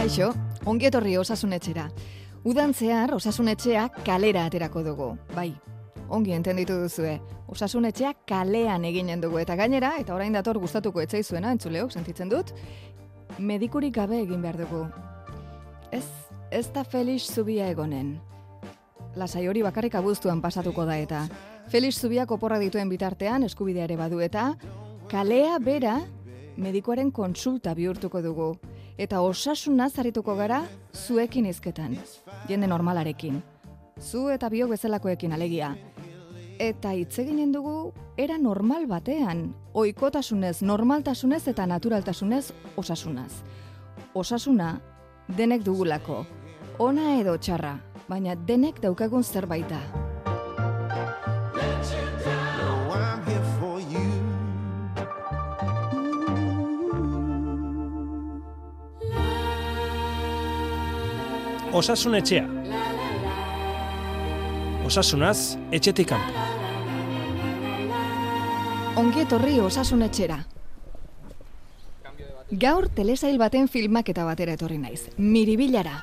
Kaixo, ongi etorri osasunetxera. Udan zehar osasunetxea kalera aterako dugu. Bai, ongi entenditu duzue. Osasunetxea kalean eginen dugu eta gainera, eta orain dator gustatuko etzaizuena, entzuleok, sentitzen dut, medikurik gabe egin behar dugu. Ez, ez da Felix Zubia egonen. Lasai hori bakarrik abuztuan pasatuko da eta. Felix Zubiak oporra dituen bitartean eskubidea ere badu eta kalea bera medikoaren konsulta bihurtuko dugu. Eta osasuna zarituko gara zuekin izketan, jende normalarekin. Zu eta biok bezalakoekin alegia. Eta hitz eginen dugu era normal batean, oikotasunez, normaltasunez eta naturaltasunez osasunaz. Osasuna denek dugulako, ona edo txarra, baina denek daukagun zerbait da. Osasun etxea. Osasunaz, etxetik kanpo. Ongi etorri osasun etxera. Gaur telesail baten filmaketa batera etorri naiz. Miribilara.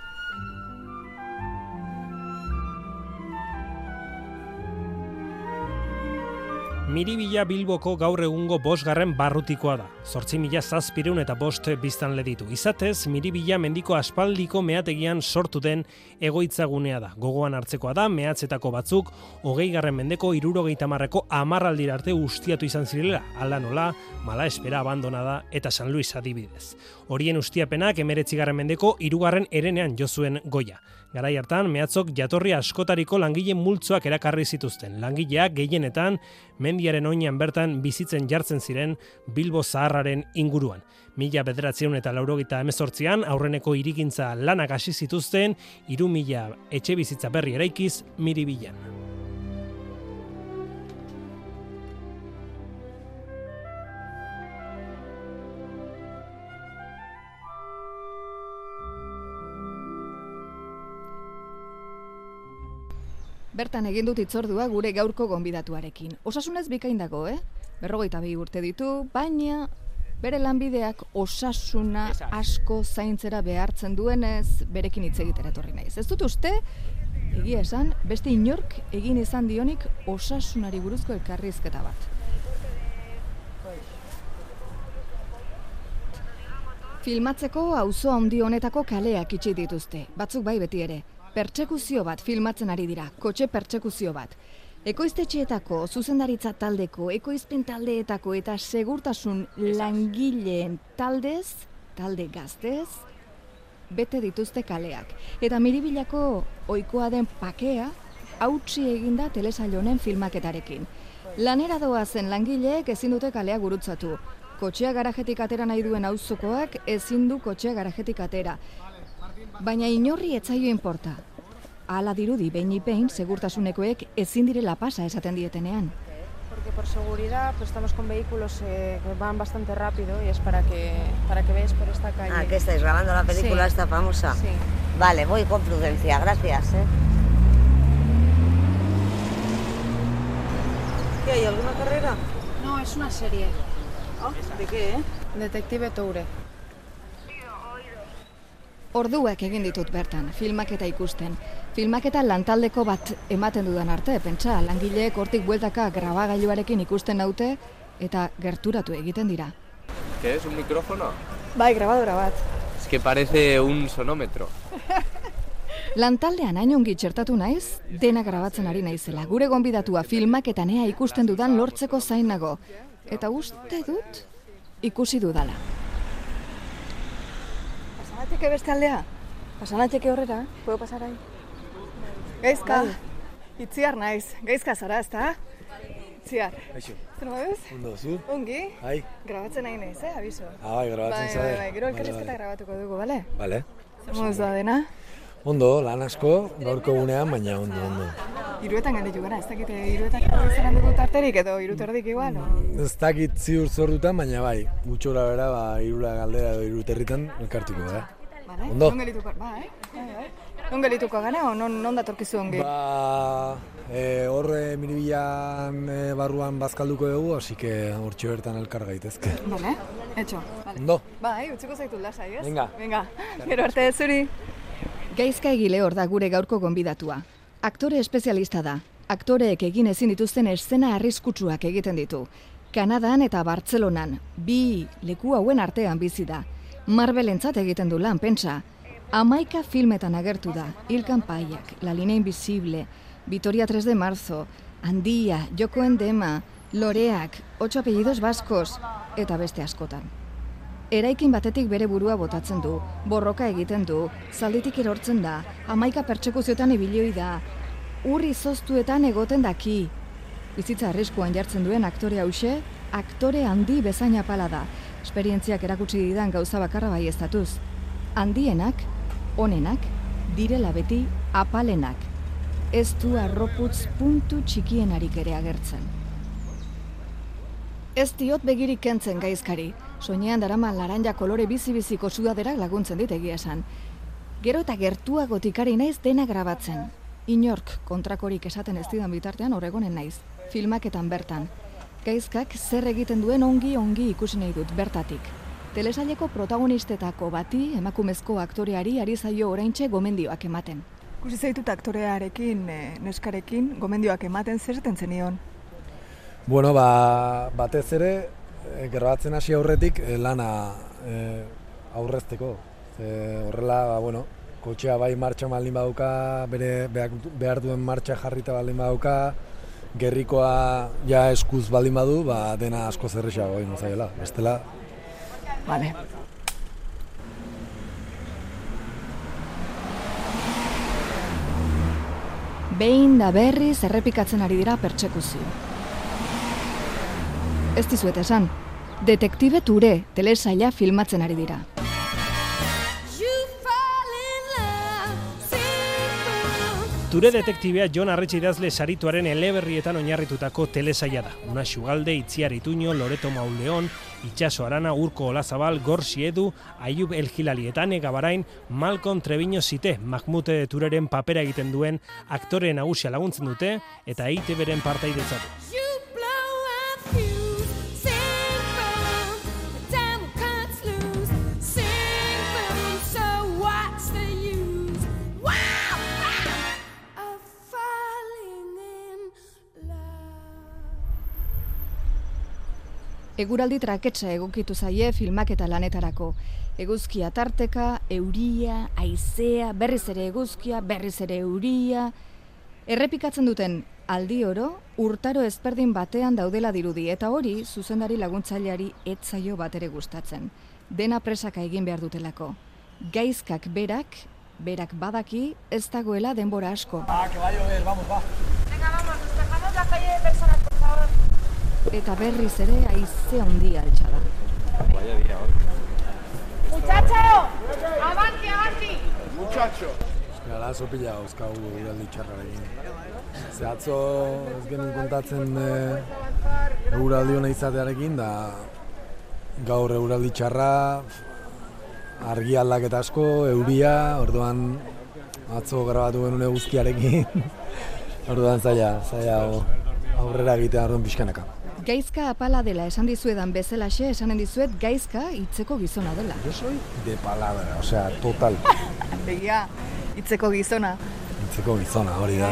Miribila Bilboko gaur egungo bosgarren barrutikoa da. Zortzi mila zazpireun eta bost biztan leditu. Izatez, Miribila mendiko aspaldiko meategian sortu den egoitzagunea da. Gogoan hartzekoa da, mehatzetako batzuk, hogei garren mendeko irurogeita marreko amarraldira arte ustiatu izan zirela, ala nola, mala espera abandonada eta San Luis adibidez. Horien ustiapenak emeretzigarren mendeko irugarren erenean jozuen goia. Garai hartan, mehatzok jatorri askotariko langile multzoak erakarri zituzten. Langileak gehienetan, mendiaren oinean bertan bizitzen jartzen ziren Bilbo Zaharraren inguruan. Mila bederatzeun eta laurogeita emezortzian, aurreneko irigintza lanak hasi zituzten, iru mila etxe bizitza berri eraikiz, miribilan. Bertan egin dut itzordua gure gaurko gonbidatuarekin. Osasunez bikain dago, eh? Berrogeita bi urte ditu, baina bere lanbideak osasuna asko zaintzera behartzen duenez, berekin hitz egitera etorri naiz. Ez dut uste, egia esan, beste inork egin izan dionik osasunari buruzko elkarrizketa bat. Filmatzeko auzo handi honetako kaleak itxi dituzte, batzuk bai beti ere. Pertsekuzio bat filmatzen ari dira, kotxe pertsekuzio bat. Ekoiztetxeetako, zuzendaritza taldeko, ekoizpen taldeetako eta segurtasun langileen taldez, talde gaztez, bete dituzte kaleak. Eta miribilako ohikoa den pakea, hautsi eginda telesail honen filmaketarekin. Lanera doazen langileek ezin dute kalea gurutzatu. Kotxea garajetik atera nahi duen auzokoak ezin du kotxea garajetik atera. Baina inorri etzaio inporta. Hala dirudi behin ipein segurtasunekoek ezin direla pasa esaten dietenean. Porque por seguridad pues estamos con vehículos eh, que van bastante rápido y es para que para que veáis por esta calle. Ah, ¿qué estáis grabando la película Sí. esta famosa? Sí. Vale, voy con prudencia, gracias. ¿eh? ¿Qué hay? ¿Alguna carrera? No, es una serie. ¿De qué, eh? Detective Toure. Orduak egin ditut bertan, filmaketa ikusten. Filmaketa lantaldeko bat ematen dudan arte, pentsa, langileek hortik bueltaka grabagailuarekin ikusten naute eta gerturatu egiten dira. ¿Qué es? ¿Un micrófono? Bai, grabadora bat. Es que parece un sonómetro. Lantaldean hain ongi txertatu naiz, dena grabatzen ari naizela. Gure gonbidatua filmaketan ea ikusten dudan lortzeko zain nago. Eta uste dut, ikusi dudala. Pasanatxeke beste aldea? Pasanatxeke horrera, puedo pasar ahí? Gaizka, itziar naiz. Gaizka zara, ezta? Itziar. Aixo, Zer moduz? ondo zu? Ongi? Ai, Grabatzen nahi naiz, eh, abiso. ah, bai, grabatzen Bai, zade. bai, bai, gero Vale, elkarrizketa vale. grabatuko dugu, bale? Vale. Zer moduz da dena? Ondo, lan asko, gaurko gunean, baina ondo, ondo. Iruetan gelditu gara, ez dakite iruetako izan dugu tarterik edo irutu erdik igual, no? Ez dakit ziur zor dutan, baina bai, gutxora bera, ba, irura galdera edo iruterritan elkartuko, da. Bale? Ondo. Non gelituko, ba, eh? Bai, bai. Non gelituko gara, o non, non datorkizu ongi? Ba, e, hor e, miribilan e, barruan bazkalduko dugu, así que hortxe bertan elkar gaitezke. Bale, etxo. Bale. Ondo. Bai, utziko zaitu lasai, ez? Venga. Venga, gero arte zuri. Gaizka egile hor da gure gaurko gonbidatua. Aktore espezialista da. Aktoreek egin ezin dituzten eszena arriskutsuak egiten ditu. Kanadan eta Bartzelonan, bi leku hauen artean bizi da. Marbelentzat egiten du lan, pentsa. Amaika filmetan agertu da. Il Campaiak, La Línea Invisible, Vitoria 3 de Marzo, Andia, Joko Endema, Loreak, Ocho apellidos vascos, eta beste askotan. Eraikin batetik bere burua botatzen du, borroka egiten du, zalditik erortzen da, amaika pertsekuziotan ibilioi da, urri zoztuetan egoten daki. Bizitza arriskuan jartzen duen aktore hause, aktore handi bezain apala da. Esperientziak erakutsi didan gauza bakarra bai estatuz. Handienak, onenak, direla beti apalenak. Ez du arroputz puntu txikienarik ere agertzen. Ez diot begirik kentzen gaizkari. Soinean darama laranja kolore bizi-biziko sudaderak laguntzen dit egia esan. Gero eta gertuago tikari naiz dena grabatzen. Inork kontrakorik esaten ez didan bitartean horregonen naiz. Filmaketan bertan. Gaizkak zer egiten duen ongi-ongi ikusi nahi dut bertatik. Telesaileko protagonistetako bati emakumezko aktoreari ari zaio oraintxe gomendioak ematen. Kusi zaitut aktorearekin, e, neskarekin, gomendioak ematen zer esaten zenion. Bueno, ba, batez ere, e, grabatzen hasi aurretik e, lana e, aurrezteko. Ze horrela, ba, bueno, kotxea bai martxa baldin baduka, bere behar, behar duen martxa jarrita baldin baduka, gerrikoa ja eskuz baldin badu, ba, dena asko zerrexago egin zaiela. Bestela, Vale. Behin da berriz errepikatzen ari dira pertsekuzio. Ez dizuet esan, detektibe ture telesaila filmatzen ari dira. Ture detektibea Jon Arretxe idazle sarituaren eleberrietan oinarritutako telesaia da. Una Xugalde, Itziar Ituño, Loreto Mauleon, Itxaso Arana, Urko Olazabal, Gorsi Edu, Ayub El eta Gabarain, Malcolm Treviño Zite, Mahmute Tureren papera egiten duen aktore nagusia laguntzen dute eta EITB-ren partaidetzatu. Eguraldi traketsa egokitu zaie filmak eta lanetarako. Eguzkia tarteka, euria, aizea, berriz ere eguzkia, berriz ere euria. Errepikatzen duten aldi oro, urtaro ezberdin batean daudela dirudi eta hori zuzendari laguntzaileari etzaio bat ere gustatzen. Dena presaka egin behar dutelako. Gaizkak berak, berak badaki, ez dagoela denbora asko. Eta berriz ere aize handia altxa da. Gara, pila dauzkagu uraldi txarrarekin. Ze atzo ez genuen kontatzen e, uraldi hona izatearekin, da gaur euraldi txarra, argi aldaketa asko, euria, orduan atzo grabatu genuen eguzkiarekin. orduan zaila, zaila aurrera egitea orduan pixkanaka. Gaizka apala dela esan dizuedan bezalaxe esanen dizuet gaizka hitzeko gizona dela. Yo soy de palabra, osea, total. Begia, hitzeko gizona. Hitzeko gizona, hori da.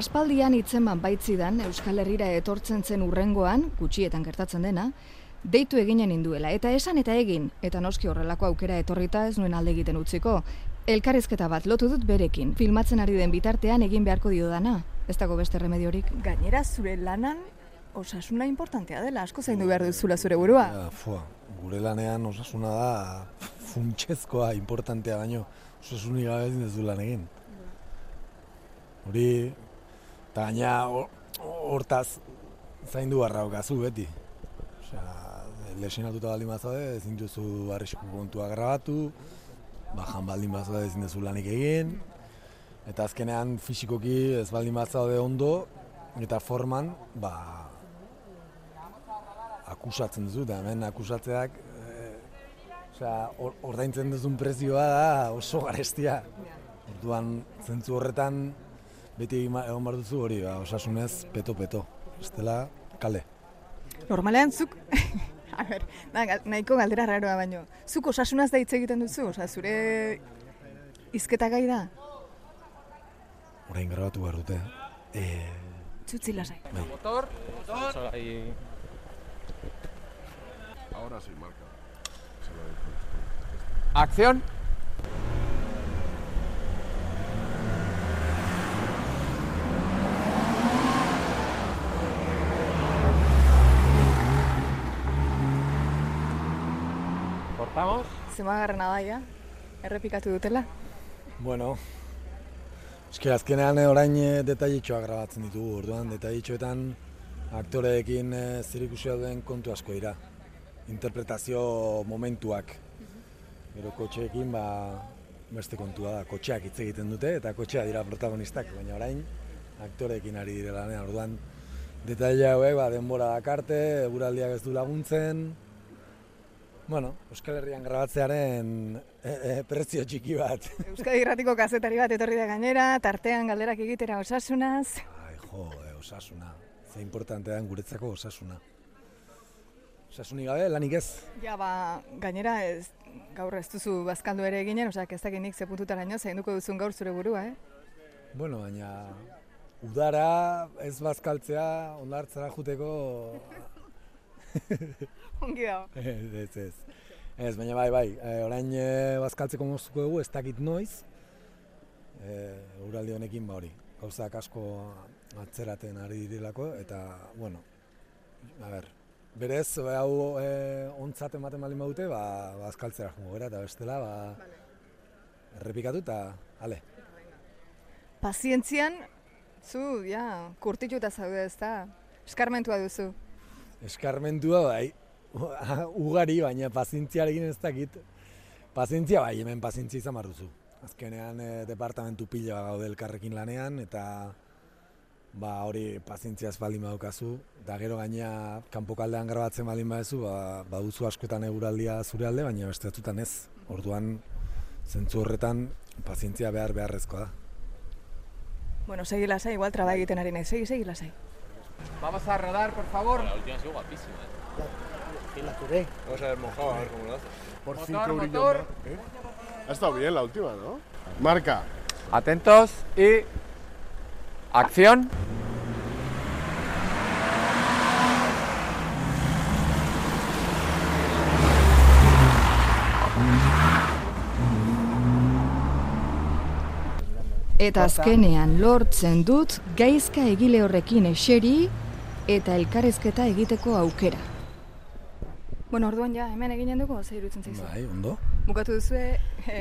Aspaldian hitzeman baitzidan Euskal Herrira etortzen zen urrengoan, gutxietan gertatzen dena, deitu eginen induela, eta esan eta egin, eta noski horrelako aukera etorrita ez nuen alde egiten utziko. Elkarrizketa bat lotu dut berekin, filmatzen ari den bitartean egin beharko dio dana. Ez dago beste remediorik. Gainera zure lanan osasuna importantea dela, asko zaindu behar duzula zure burua. Ja, fua, gure lanean osasuna da funtsezkoa, importantea baino, osasunik gabe ezin duzu lan egin. Hori, eta gaina hor- hortaz zaindu barra daukazu beti. Osea, lesionatuta baldin bazaude, ezin duzu arrisku kontua grabatu, bajan baldin bazaude ezin duzu lanik egin, eta azkenean fisikoki ez baldin bazaude ondo, eta forman, ba, akusatzen duzu, eta hemen akusatzeak e, Osea, or, ordaintzen duzun prezioa da oso garestia. Orduan, zentzu horretan, beti egon behar duzu hori, ba, osasunez, peto-peto. Estela, kale. Normalean zuk, a ber, da, gal- nahiko galdera raroa baino, zuk osasunaz da hitz egiten duzu, osea, zure izketa gai da? Orain grabatu behar dute. E, Txutzi lasai. Motor, motor. Ahora sí, marca. Acción. Cortamos. Zemagarrena da, ja? Errepikatu dutela? bueno, eske azkenean eh, orain eh, detailetxoak grabatzen ditugu, orduan detailetxoetan aktoreekin e, zerikusia duen kontu asko dira. Interpretazio momentuak. Gero kotxeekin ba, beste kontua da, kotxeak hitz egiten dute eta kotxea dira protagonistak, baina orain aktoreekin ari direla lanean, orduan detaile hauek ba, denbora dakarte, eguraldiak ez du laguntzen, Bueno, Euskal Herrian grabatzearen e, e, prezio txiki bat. Euskadi Irratiko kazetari bat etorri da gainera, tartean galderak egitera osasunaz. Ai, jo, e, osasuna. Ze importante den guretzako osasuna. Osasunik gabe, lanik ez. Ja, ba, gainera ez, gaur ez duzu bazkaldu ere eginen, osea, ez dakit nik ze puntutaraino zainduko duzun gaur zure burua, eh? Bueno, baina udara ez bazkaltzea ondartzara juteko Ongi dago. ez, ez, ez. Ez, baina bai, bai, e, orain e, bazkaltzeko moztuko dugu, ez dakit noiz, e, uraldi honekin ba hori, gauzak asko atzeraten ari direlako, eta, bueno, a ber, berez, e, hau e, ontzat ematen baldin badute, ba, bazkaltzera jungo gara, eta bestela, ba, errepikatu eta, ale. Pazientzian, zu, ja, kurtituta zaude ez da, eskarmentua duzu. Eskarmentua bai, ugari, baina pazientziarekin ez dakit. Pazientzia bai, hemen pazientzia izan behar duzu. Azkenean e, departamentu pila gaude elkarrekin lanean, eta ba hori pazientzia ez baldin badaukazu, eta gero gaina kanpokaldean grabatzen baldin baduzu, ba, baduzu askotan eguraldia zure alde, baina beste batzutan ez. Orduan, zentzu horretan, pazientzia behar beharrezkoa da. Bueno, segi lasai, igual traba egiten ari nahi, segi, segi lasai. Vamos a rodar, por favor. Vamos a ver mojado, a ver cómo lo hace. Por Motor, cinco motor. más, ¿eh? Ha estado bien la última, ¿no? Marca. Atentos y acción. Eta azkenean lortzen dut gaizka egile horrekin eseri eta elkarrizketa egiteko aukera. Bueno, orduan ja, hemen eginen dugu, ze irutzen zaizu. Bai, ondo. Bukatu duzue, e,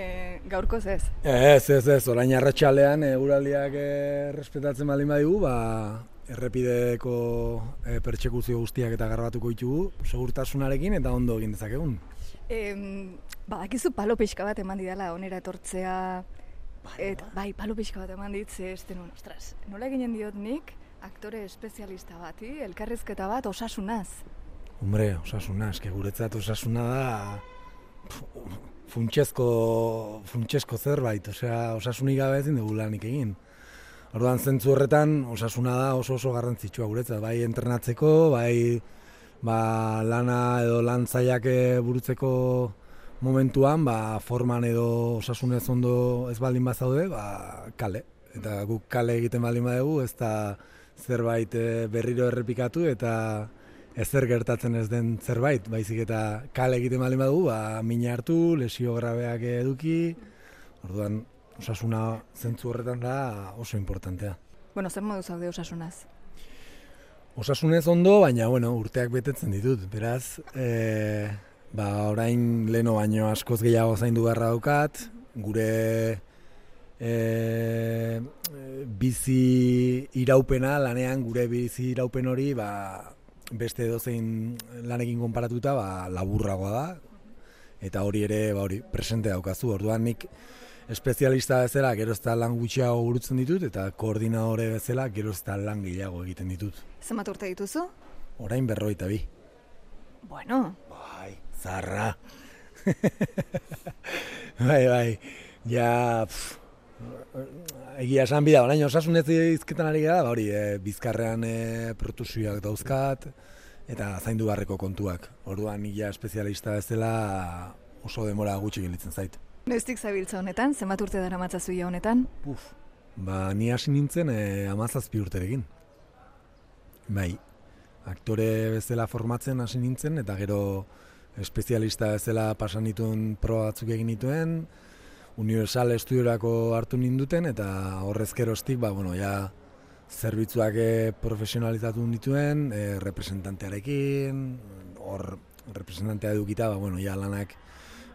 gaurkoz ez. Ez, ez, ez, orain arratsaldean eguraldiak errespetatzen baldin badigu, ba, errepideko e, pertsekuzio guztiak eta garbatuko ditugu, segurtasunarekin eta ondo egin dezakegun. E, badakizu palo pixka bat eman didala onera etortzea, eta bai, palo pixka bat eman dit, ze ez denun, ostras, nola eginen diot nik, aktore espezialista bati, elkarrizketa bat osasunaz. Hombre, osasuna, eske guretzat osasuna da pf, funtsezko, funtsezko zerbait, osea, osasunik gabe ezin dugu lanik egin. Orduan zentzu horretan osasuna da oso oso garrantzitsua guretzat, bai entrenatzeko, bai ba, lana edo lan zailak eh, burutzeko momentuan, ba, forman edo osasunez ondo ez baldin bazaude, ba, kale. Eta guk kale egiten baldin badugu, ez da zerbait eh, berriro errepikatu eta ezer gertatzen ez den zerbait, baizik eta kale egiten baldin badugu, ba, mina hartu, lesio grabeak eduki, orduan osasuna zentzu horretan da oso importantea. Bueno, zer modu zaude osasunaz? Osasunez ondo, baina bueno, urteak betetzen ditut, beraz, e, ba, orain leno baino askoz gehiago zaindu beharra daukat, gure e, bizi iraupena lanean, gure bizi iraupen hori, ba, beste edozein lanekin konparatuta ba, laburragoa da, eta hori ere ba, hori presente daukazu, orduan nik espezialista bezala gero ez da lan gutxiago burutzen ditut, eta koordinadore bezala gero ez da lan gehiago egiten ditut. Zenbat urte dituzu? Orain berroita bi. Bueno, Bai, zarra. bai, bai, ja, pff, egia esan bida, orain osasunez izketan ari gara, ba hori, e, bizkarrean e, protusioak dauzkat, eta zaindu barreko kontuak. Orduan, ja espezialista bezala oso demora gutxi gilitzen zait. Noiztik zabiltza honetan, zenbat urte dara matzazu honetan? Puf, ba, ni hasi nintzen e, amazazpi urterekin. Bai, aktore bezala formatzen hasi nintzen, eta gero espezialista bezala pasan nituen proba batzuk egin nituen, Universal Estudiorako hartu ninduten, eta horrez geroztik, ba, bueno, ja, zerbitzuak eh, profesionalizatu dituen, e, representantearekin, hor representantea edukita, ba, bueno, ja, lanak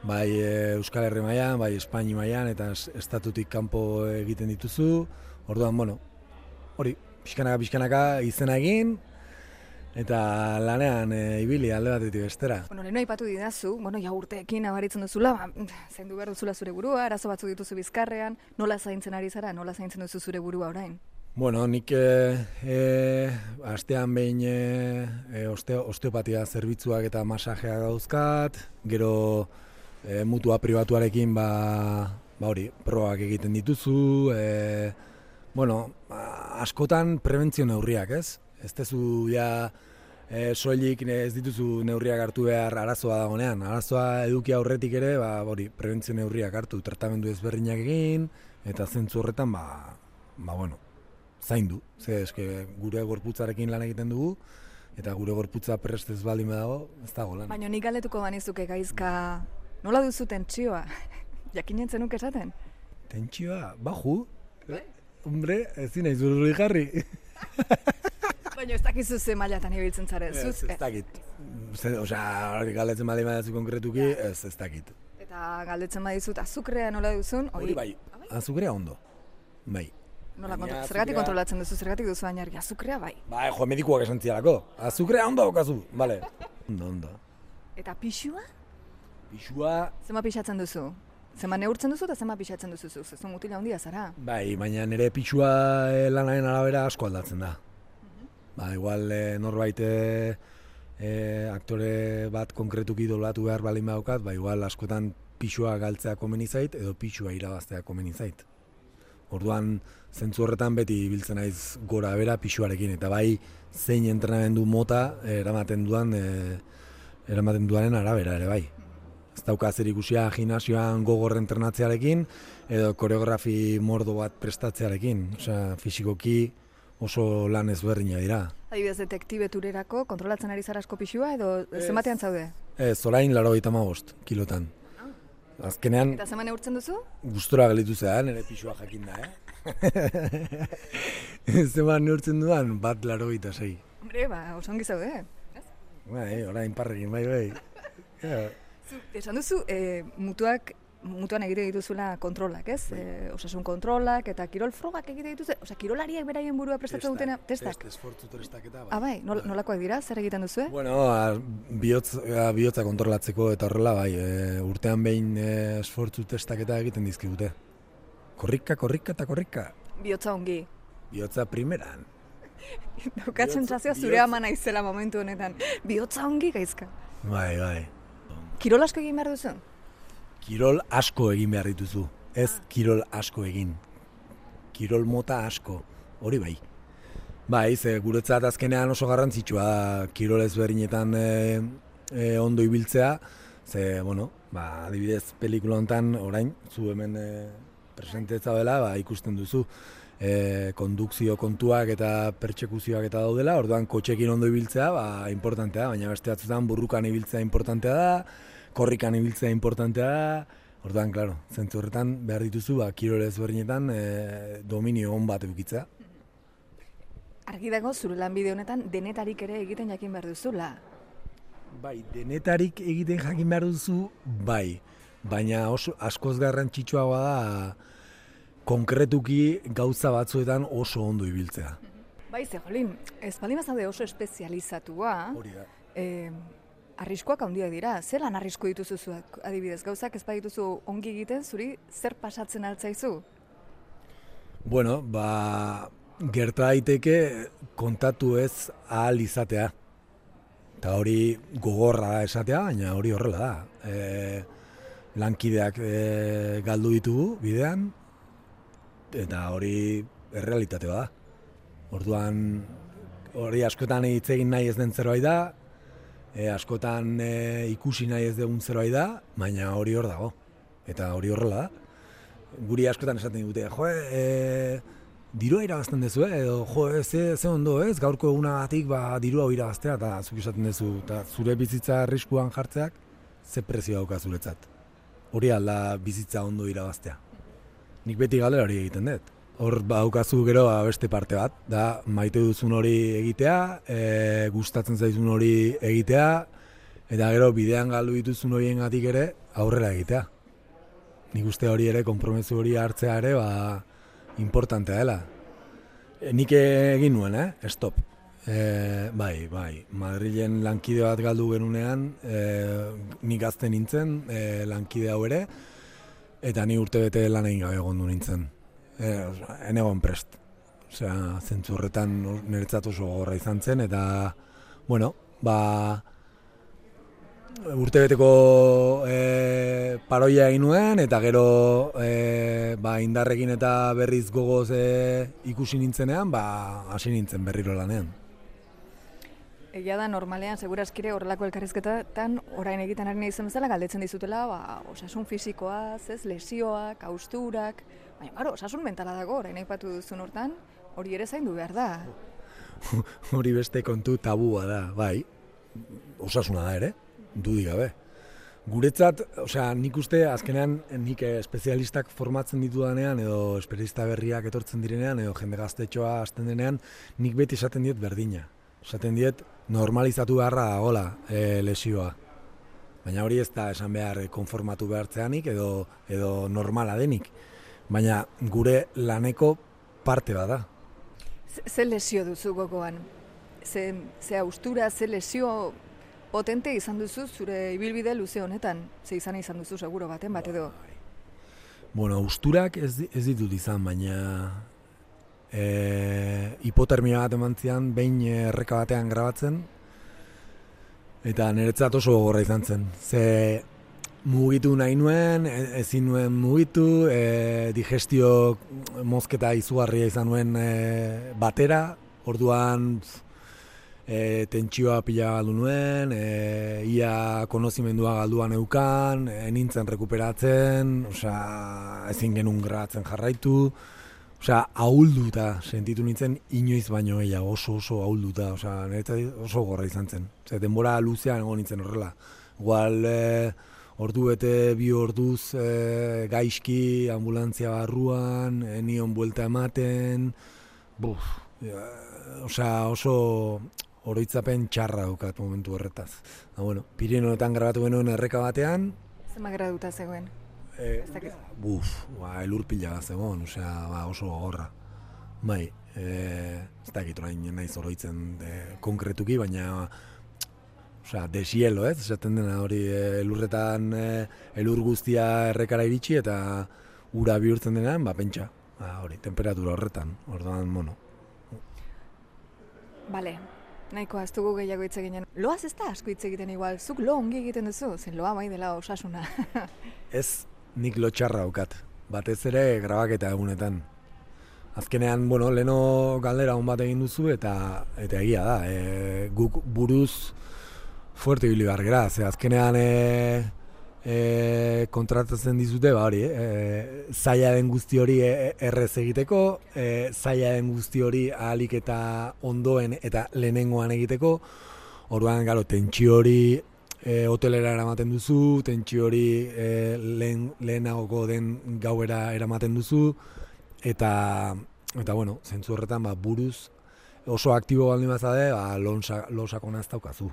bai e, Euskal Herri mailan, bai Espaini mailan eta es- estatutik kanpo egiten dituzu. Orduan, bueno, hori, pixkanaka pixkanaka izena egin eta lanean e, ibili alde batetik bestera. Bueno, lehenu aipatu didazu, bueno, ja urteekin abaritzen duzula, ba, zaindu behar duzula zure burua, arazo batzuk dituzu bizkarrean, nola zaintzen ari zara, nola zaintzen duzu zure burua orain? Bueno, nik e, e, astean behin e, e, oste, osteopatia zerbitzuak eta masajeak dauzkat, gero e, mutua pribatuarekin ba, ba hori, probak egiten dituzu, e, bueno, askotan prebentzio neurriak, ez? Ez tezu ja e, soilik ez dituzu neurriak hartu behar arazoa dagonean. Arazoa eduki aurretik ere, ba, hori, prebentzio neurriak hartu, tratamendu ezberdinak egin, eta zentzu horretan, ba, ba bueno, zaindu. Ze, eske, gure gorputzarekin lan egiten dugu, eta gure gorputza prest ez baldin badago, ez dago lan. Baina nik galdetuko banizuke gaizka, nola duzu tentsioa? Jakinen zenuk esaten? Tentsioa, baju? Hombre, ezin nahi zurru jarri. Baina ez dakizu ze mailatan ibiltzen zara, Ez, zuz, ez dakit. Ze, osea, hori galdetzen baldin badazu konkretuki, ez, ez dakit. eta galdetzen badizut azukrea nola duzun, Hori bai, azukrea ondo. Bai. Nola kontro, azukrea- zergatik kontrolatzen duzu, zergatik duzu baina argi, azukrea bai. Ba, jo, medikuak esan zialako. Azukrea ondo daukazu, bale. Ondo, ondo. Eta pixua? Pixua, Zema pixatzen duzu? Zema neurtzen duzu eta zema pixatzen duzu zu? Zezu mutila handia zara. bai, baina nire pixua eh, lanaren arabera asko aldatzen da. Ba, igual eh, norbait eh, aktore bat konkretuki idolatu behar balin badaukat, ba, igual askotan pixua galtzea komeni zait, edo pixua irabaztea komeni zait. Orduan, zentzu horretan beti biltzen naiz gora bera pixuarekin, eta bai zein entrenamendu mota eramaten duan, eh, eramaten duanen arabera ere bai. Ez dauka zer ikusia gimnasioan gogor entrenatzearekin, edo koreografi mordo bat prestatzearekin. Osea, fisikoki oso lan ezberdina dira. Adibidez, detektibeturerako kontrolatzen ari zara asko pixua edo zenbatean zaude? Ez, orain laro bost kilotan. Azkenean, Eta zema neurtzen duzu? gustora gelitu zea, nire pixua jakin da, eh? Zeman neurtzen dudan, bat laro sei. Hombre, ba, oso ongi zaude. Bai, orain parrekin, bai, bai. Ja, Zu, esan duzu, e, mutuak mutuan egite dituzula kontrolak, ez? E, osasun kontrolak eta kirol frogak egite dituzte, osea, kirolariak beraien burua prestatzen dutena, testak. Test, esfortzu testaketa, bai. Ah, bai, nol, nolakoak dira, zer egiten duzu, Bueno, a, bihotz, bihotza kontrolatzeko eta horrela, bai, e, urtean behin e, esfortzu testaketa egiten dizkigute. Korrika, korrika eta korrika. Biotza ongi. Bihotza primeran. Daukat sentsazioa zure ama naizela momentu honetan. Bihotza ongi gaizka. Bai, bai. Kirol asko egin behar duzu? Kirol asko egin behar dituzu. Ez kirol asko egin. Kirol mota asko. Hori bai. Bai, ze guretzat azkenean oso garrantzitsua da kirol ezberdinetan e, e, ondo ibiltzea. Ze, bueno, ba, adibidez pelikula hontan orain, zu hemen e, presentetza dela, ba, ikusten duzu e, kondukzio kontuak eta pertsekuzioak eta daudela, orduan kotxekin ondo ibiltzea, ba, importantea baina beste batzutan burrukan ibiltzea importantea da, korrikan ibiltzea importantea da, orduan, claro, zentzu horretan behar dituzu, ba, kirol ezberdinetan e, dominio on bat edukitzea. Argi dago zure lanbide honetan denetarik ere egiten jakin behar duzula. Bai, denetarik egiten jakin behar duzu, bai. Baina oso askoz garrantzitsua da konkretuki gauza batzuetan oso ondo ibiltzea. Bai, ze jolin, ez baldin bazaude oso espezializatua, Hori da. eh, arriskuak handiak dira. Zer lan arrisku dituzu zuak, adibidez, gauzak ez badituzu ongi egiten, zuri zer pasatzen altzaizu? Bueno, ba, gerta daiteke kontatu ez ahal izatea. Eta hori gogorra da esatea, baina hori horrela da. E, lankideak e, galdu ditugu bidean, eta hori errealitate bada. Orduan, hori askotan hitz egin nahi ez den zerbait da, e, askotan e, ikusi nahi ez dugun zerbait da, baina hori hor dago. Eta hori horrela da. Guri askotan esaten dute, jo, e, dirua irabazten duzu, eh? edo jo, ze, ze ondo ez, gaurko egunagatik ba, dirua irabaztea, eta zuk esaten duzu, eta zure bizitza arriskuan jartzeak, ze prezio dauka zuretzat. Hori alda bizitza ondo irabaztea. Nik beti galdera hori egiten dut. Hor baukazu gero ba, beste parte bat, da maite duzun hori egitea, e, gustatzen zaizun hori egitea, eta gero bidean galdu dituzun horiengatik ere aurrera egitea. Nik uste hori ere, konpromesu hori hartzea ere, ba, importantea dela. E, nik egin nuen, eh? Stop. E, bai, bai, Madrilen lankide bat galdu genunean, e, nik gazten nintzen, e, lankide hau ere, eta ni urte bete lan egin gabe egon nintzen. E, enegon prest. Osea, zentzu horretan niretzat oso gorra izan zen, eta, bueno, ba, urtebeteko e, paroia egin nuen, eta gero e, ba, indarrekin eta berriz gogoz e, ikusi nintzenean, ba, hasi nintzen berriro lanean. Egia da, normalean, seguraskire horrelako elkarrizketan, orain egiten ari izan bezala, galdetzen dizutela, ba, osasun fisikoa, ez, lesioak, austurak, baina, baro, osasun mentala dago, orain aipatu duzun hortan, hori ere zaindu behar da. hori beste kontu tabua da, bai, osasuna da ere dudik gabe. Guretzat, osea, nik uste azkenean nik espezialistak formatzen ditu danean edo espezialista berriak etortzen direnean edo jende gaztetxoa hasten denean nik beti esaten diet berdina. Esaten diet normalizatu beharra dagoela e, lesioa. Baina hori ez da esan behar konformatu behartzeanik edo, edo normala denik. Baina gure laneko parte bada. Ze lesio duzu gogoan? Ze, ze austura, ze lesio potente izan duzu zure ibilbide luze honetan, ze izan izan duzu seguro baten bat edo. Bueno, usturak ez, ez ditut izan, baina e, hipotermia bat eman zian, behin erreka batean grabatzen, eta niretzat oso gogorra izan zen. Ze mugitu nahi nuen, e, ezin nuen mugitu, e, digestio mozketa izugarria izan nuen e, batera, orduan e, tentsioa pila galdu nuen, e, ia konozimendua galduan eukan, e, nintzen rekuperatzen, osea, ezin genuen gratzen jarraitu, osea, ahulduta sentitu nintzen inoiz baino eia, oso oso ahulduta, osea, niretzat oso gorra izan zen. Osea, denbora luzean egon nintzen horrela. Igual, e, ordu bete bi orduz e, gaizki, ambulantzia barruan, e, nion buelta ematen, buf, osea, oso oroitzapen txarra dukat momentu horretaz. Ha, ba, bueno, Pirinoetan grabatu genuen erreka batean. Zema graduta zegoen? E, buf, ba, elur pila zegoen, osea, ba, oso gorra. Bai, e, ez da egitrain naiz oroitzen de, konkretuki, baina osea, desielo, ez? Esaten dena hori elurretan e, elur guztia errekara iritsi eta ura bihurtzen denean, ba, pentsa. Ba, hori, temperatura horretan, orduan, mono. Bale, Nahiko ez dugu gehiago hitz eginen. Loaz ez da asko hitz egiten igual, zuk lo ongi egiten duzu, zen loa bai dela osasuna. ez nik lo txarra aukat, batez ere grabaketa egunetan. Azkenean, bueno, leno galdera hon bat egin duzu eta eta egia da, e, guk buruz fuerte hili behar ze azkenean e, e, kontratatzen dizute, ba hori, e, zaila den guzti hori e, errez egiteko, e, zaila den guzti hori ahalik eta ondoen eta lehenengoan egiteko, orduan, garo, tentsio hori e, hotelera eramaten duzu, tentsio hori e, lehen, lehenagoko den gauera eramaten duzu, eta, eta bueno, zentzu horretan, ba, buruz, oso aktibo baldin bazade, ba, lonsako naztaukazu.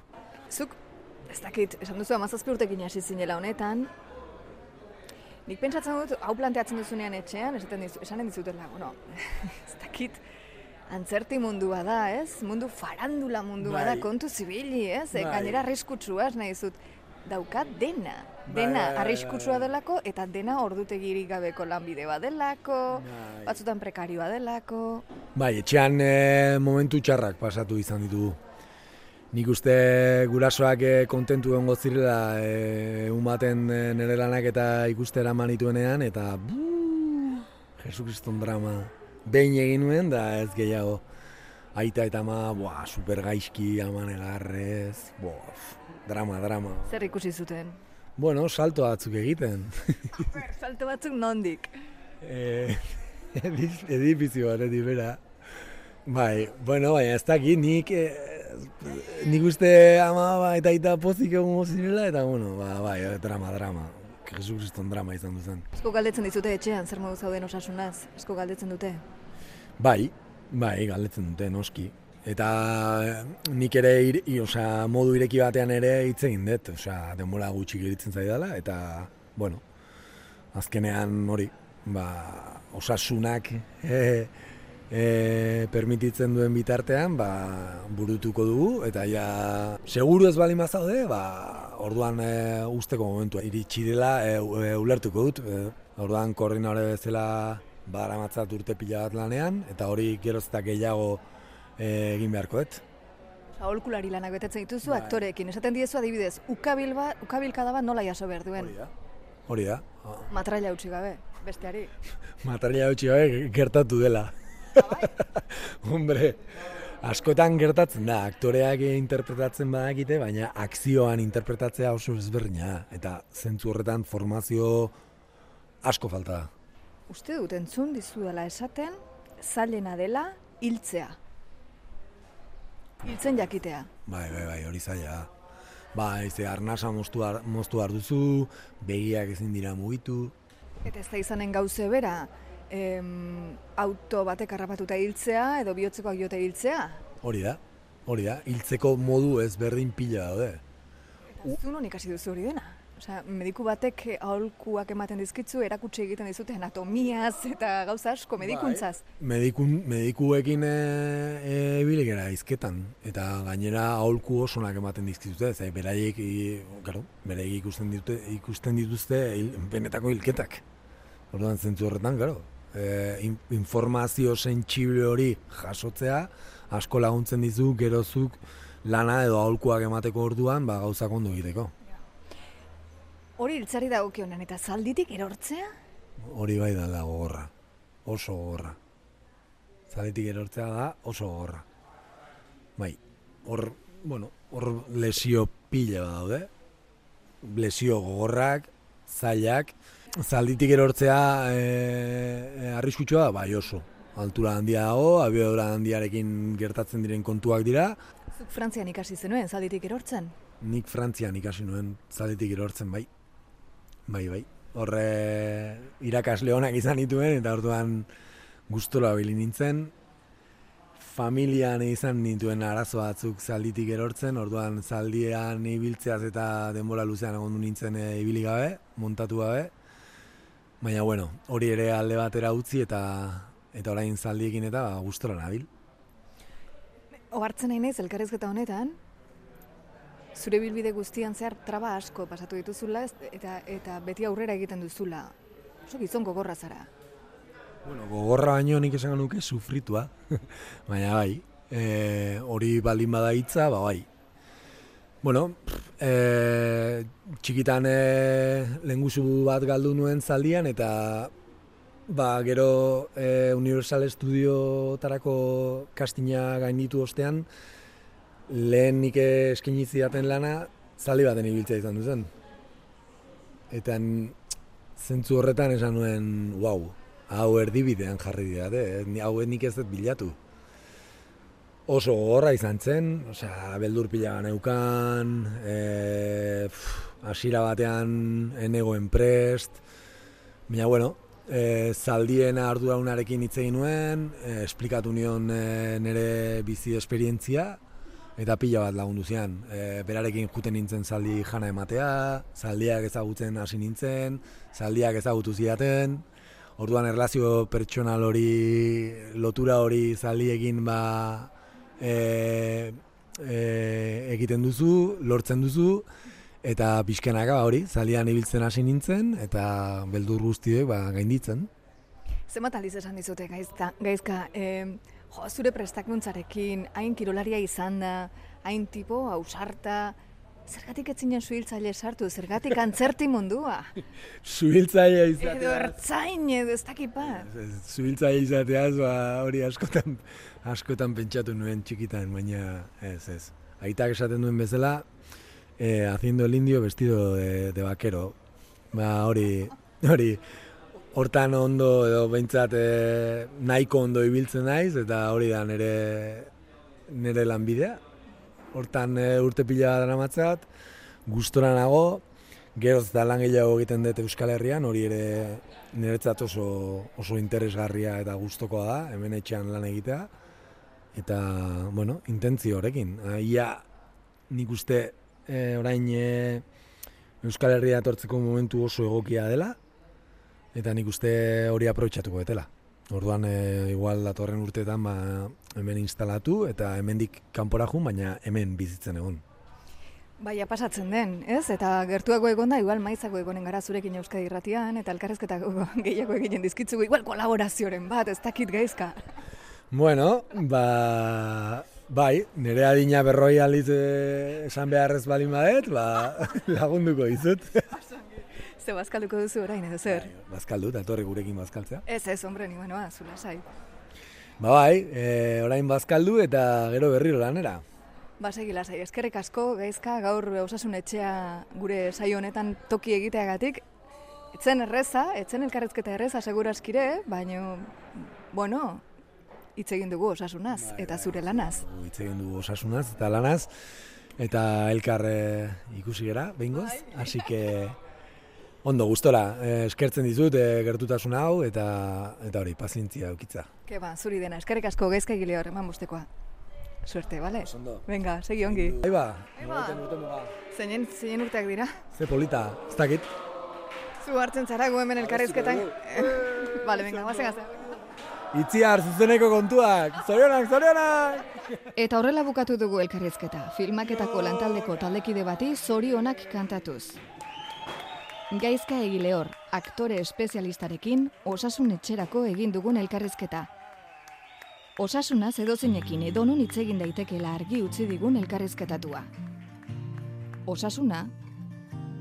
Zuk ez dakit, esan duzu amazazpi urtekin hasi zinela honetan, nik pentsatzen dut, hau planteatzen duzunean etxean, esaten dizu, esanen dizutela, bueno, ez dakit, antzerti mundua da, ez? Mundu farandula mundua da, bai. kontu zibili, ez? Bai. Gainera arriskutsua, ez nahi zut, daukat dena. Dena bai, arriskutsua delako eta dena ordutegirik gabeko lanbide badelako, bai. batzutan prekarioa delako. Bai, etxean e, momentu txarrak pasatu izan ditugu. Nik uste gurasoak eh, kontentu egongo zirela e, umaten e, nire lanak eta ikustera manituenean, eta buu, Jesu Kriston drama. Behin egin nuen, da ez gehiago. Aita eta ama, boa, super gaizki, aman egarrez, boa, drama, drama. Zer ikusi zuten? Bueno, salto batzuk egiten. Salto batzuk nondik. Eh, edifizio batetik bera. Bai, bueno, baina ez dakit, nik, eh, nik uste ama ba, eta aita pozik egon zirela, eta bueno, ba, bai, eh, drama, drama. Jesu Kriston drama izan duzen. Asko galdetzen dizute etxean, zer modu zauden osasunaz? Asko galdetzen dute? Bai, bai, galdetzen dute, noski. Eta eh, nik ere, ir, i, osea, modu ireki batean ere hitz egin dut, osea, denbora gutxi geritzen zaidala, eta, bueno, azkenean hori, ba, osasunak e, e, permititzen duen bitartean, ba, burutuko dugu, eta ja, seguru ez bali mazaude, ba, orduan e, usteko momentua iritsi dela, e, e, ulertuko dut, e, orduan koordinore bezala baramatzat urte pila bat lanean, eta hori geroz eta gehiago e, egin beharko dut. Aholkulari lanak betetzen dituzu Bai. aktoreekin. Esaten diezu adibidez, ukabil ba, ukabilkada bat nola jaso behar duen. Hori da. Hori da. Matraila utzi gabe, besteari. Materiala utzi gabe gertatu dela. Hombre, askotan gertatzen da, aktoreak interpretatzen badakite, baina akzioan interpretatzea oso ezberdina. Eta zentzu horretan formazio asko falta da. Uste dut entzun dizudala esaten, zailena dela hiltzea. Hiltzen jakitea. Bai, bai, bai, hori zaila. Bai, ze arnasa moztu, ar, moztu behar duzu, begiak ezin dira mugitu. Eta ez da izanen gauze bera, em, auto batek harrapatuta hiltzea edo bihotzekoak jote hiltzea. Hori da, hori da, hiltzeko modu ezberdin pila daude. Eta zu non ikasi duzu hori dena? Osea, mediku batek aholkuak ematen dizkitzu, erakutsi egiten dizute anatomiaz eta gauza asko medikuntzaz. Medikun, medikuekin e, e, ibili gara izketan, eta gainera aholku osonak ematen dizkizute, ze beraiek, claro, beraiek ikusten dituzte, ikusten dituzte benetako hilketak. Orduan zentzu horretan, claro, e, in, informazio sentsible hori jasotzea, asko laguntzen dizu gerozuk lana edo aholkuak emateko orduan, ba, gauzak ondo egiteko. Hori hiltzari dagokionen eta zalditik erortzea? Hori bai da gogorra, oso gogorra. Zaletik erortzea da oso gogorra. Bai, hor, bueno, hor lesio pila bat daude. Lesio gogorrak, zailak. Zalditik erortzea e, arriskutsua da, bai oso. Altura handia dago, abiadura handiarekin gertatzen diren kontuak dira. Zuk Frantzian ikasi zenuen zalditik erortzen? Nik Frantzian ikasi nuen zaletik erortzen, bai. Bai, bai. Horre irakasle onak izan dituen, eta orduan gustora bili nintzen. Familian izan nituen arazo batzuk zalditik erortzen, orduan zaldian ibiltzeaz eta denbora luzean egon nintzen e, ibili gabe, montatu gabe. Baina, bueno, hori ere alde batera utzi eta eta orain zaldiekin eta ba, gustora nabil. Ohartzen nahi naiz elkarrizketa honetan, zure bilbide guztian zehar traba asko pasatu dituzula eta eta beti aurrera egiten duzula. Oso gizon gogorra zara. Bueno, gogorra baino nik esan nuke sufritua, baina bai, e, hori baldin bada hitza, ba bai. Bueno, e, txikitan e, lenguzu bat galdu nuen zaldian eta ba, gero e, Universal Studiotarako kastina gainditu ostean lehen nik eskaini zidaten lana zaldi baten ibiltzea izan duzen. Eta zentzu horretan esan nuen, wow, hau erdibidean jarri dira, eh? Hau nik ez dut bilatu. Oso gogorra izan zen, osea, beldur pila neukan, e, hasiera batean enegoen prest, baina bueno, e, zaldien arduradunarekin hitz egin nuen, e, esplikatu nion e, nire bizi esperientzia, eta pila bat lagundu zian. E, berarekin juten nintzen zaldi jana ematea, zaldiak ezagutzen hasi nintzen, zaldiak ezagutu zidaten, orduan erlazio pertsonal hori, lotura hori zaldiekin ba, e, e, egiten duzu, lortzen duzu, eta pixkenaka ba, hori, zaldian ibiltzen hasi nintzen, eta beldur guztiek ba, gainditzen. Zenbat aldiz esan dizute gaizka, gaizka em, Jo, zure prestakuntzarekin, hain kirolaria izan da, hain tipo, ausarta, zergatik etzinen suhiltzaile sartu, zergatik antzerti mundua. Zuhiltzaile Edo izatea. ertzain, edo ez dakit bat. Zuhiltzaile izateaz, ba, hori askotan, askotan pentsatu nuen txikitan, baina ez, ez. Aitak esaten duen bezala, eh, haciendo el indio vestido de, de vaquero. Ba, hori, hori, hortan ondo edo behintzat eh, nahiko ondo ibiltzen naiz, eta hori da nire, nire lanbidea. Hortan e, urte pila dara matzat, gustora nago, geroz eta lan gehiago egiten dut Euskal Herrian, hori ere niretzat oso, oso interesgarria eta gustokoa da, hemen etxean lan egitea. Eta, bueno, intentzio horrekin. Ah, Ia, nik uste e, orain e, Euskal Herria etortzeko momentu oso egokia dela, eta nik uste hori aprobetxatuko betela. Orduan, e, igual datorren urteetan ba, hemen instalatu eta hemendik kanpora jun, baina hemen bizitzen egon. Baina pasatzen den, ez? Eta gertuago egon da, igual maizako egonen gara zurekin Euskadi irratian, eta elkarrezketak gehiago eginen dizkitzugu, igual kolaborazioren bat, ez dakit gaizka. Bueno, ba, bai, nire adina berroi aliz eh, esan beharrez baldin badet, ba, lagunduko dizut. Ze bazkalduko duzu orain, edo zer? Bazkaldu, eta etorri gurekin bazkaltzea. Ez ez, hombre, ni banoa, zula sai. Ba bai, e, orain bazkaldu eta gero berriro lanera. Basegi lasai, eskerrik asko, gaizka, gaur osasun etxea gure saio honetan toki egiteagatik. Etzen erreza, etzen elkarrezketa erreza seguraskire, baino, bueno, hitz egin dugu osasunaz eta zure lanaz. Hitz egin dugu osasunaz eta lanaz, eta elkar e, ikusi gera, behingoz, así que ondo gustora, e, eskertzen dizut e, gertutasun hau eta eta hori, pazientzia eukitza. Ke ba, zuri dena, eskerrik asko gaizka egile hor, eman bustekoa. Suerte, bale? Ondo. Venga, segi ongi. Aiba, Aiba. Zeinen, zeinen urteak dira? Ze polita, ez dakit. Zu hartzen zara gu hemen elkarrizketan. Bale, venga, guazen gazen. Itziar, zuzeneko kontuak, zorionak, zorionak! Eta horrela bukatu dugu elkarrizketa, filmaketako lantaldeko taldekide bati zorionak kantatuz. Gaizka egile hor, aktore espezialistarekin osasun etxerako egin dugun elkarrizketa. Osasunaz edozinekin edonon hitz egin daitekeela argi utzi digun elkarrizketatua. Osasuna,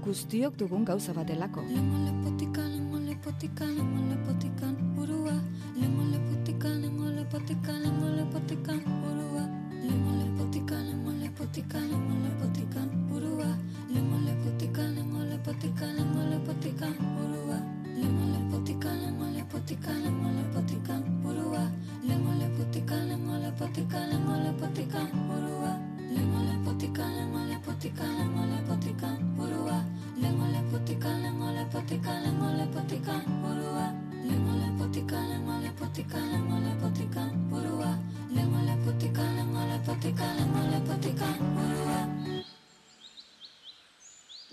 guztiok dugun gauza bat delako. Lengo lepotika, lengo lepotika, lengo lepotikan burua. Lengo lepotika, lengo lepotika, lengo lepotikan burua. Lengo lepotika, lengo lepotika, lengo lepotikan burua. Lengo lepotika, lengo lepotika, lengo lepotikan burua. Lengo lepotika, lengo lepotika, lengo lepotikan burua. Lengo lepotika, lengo lepotika, lengo lepotikan burua. Lengo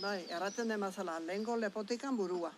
Bai, erraten den bezala, lehengo lepotikan burua.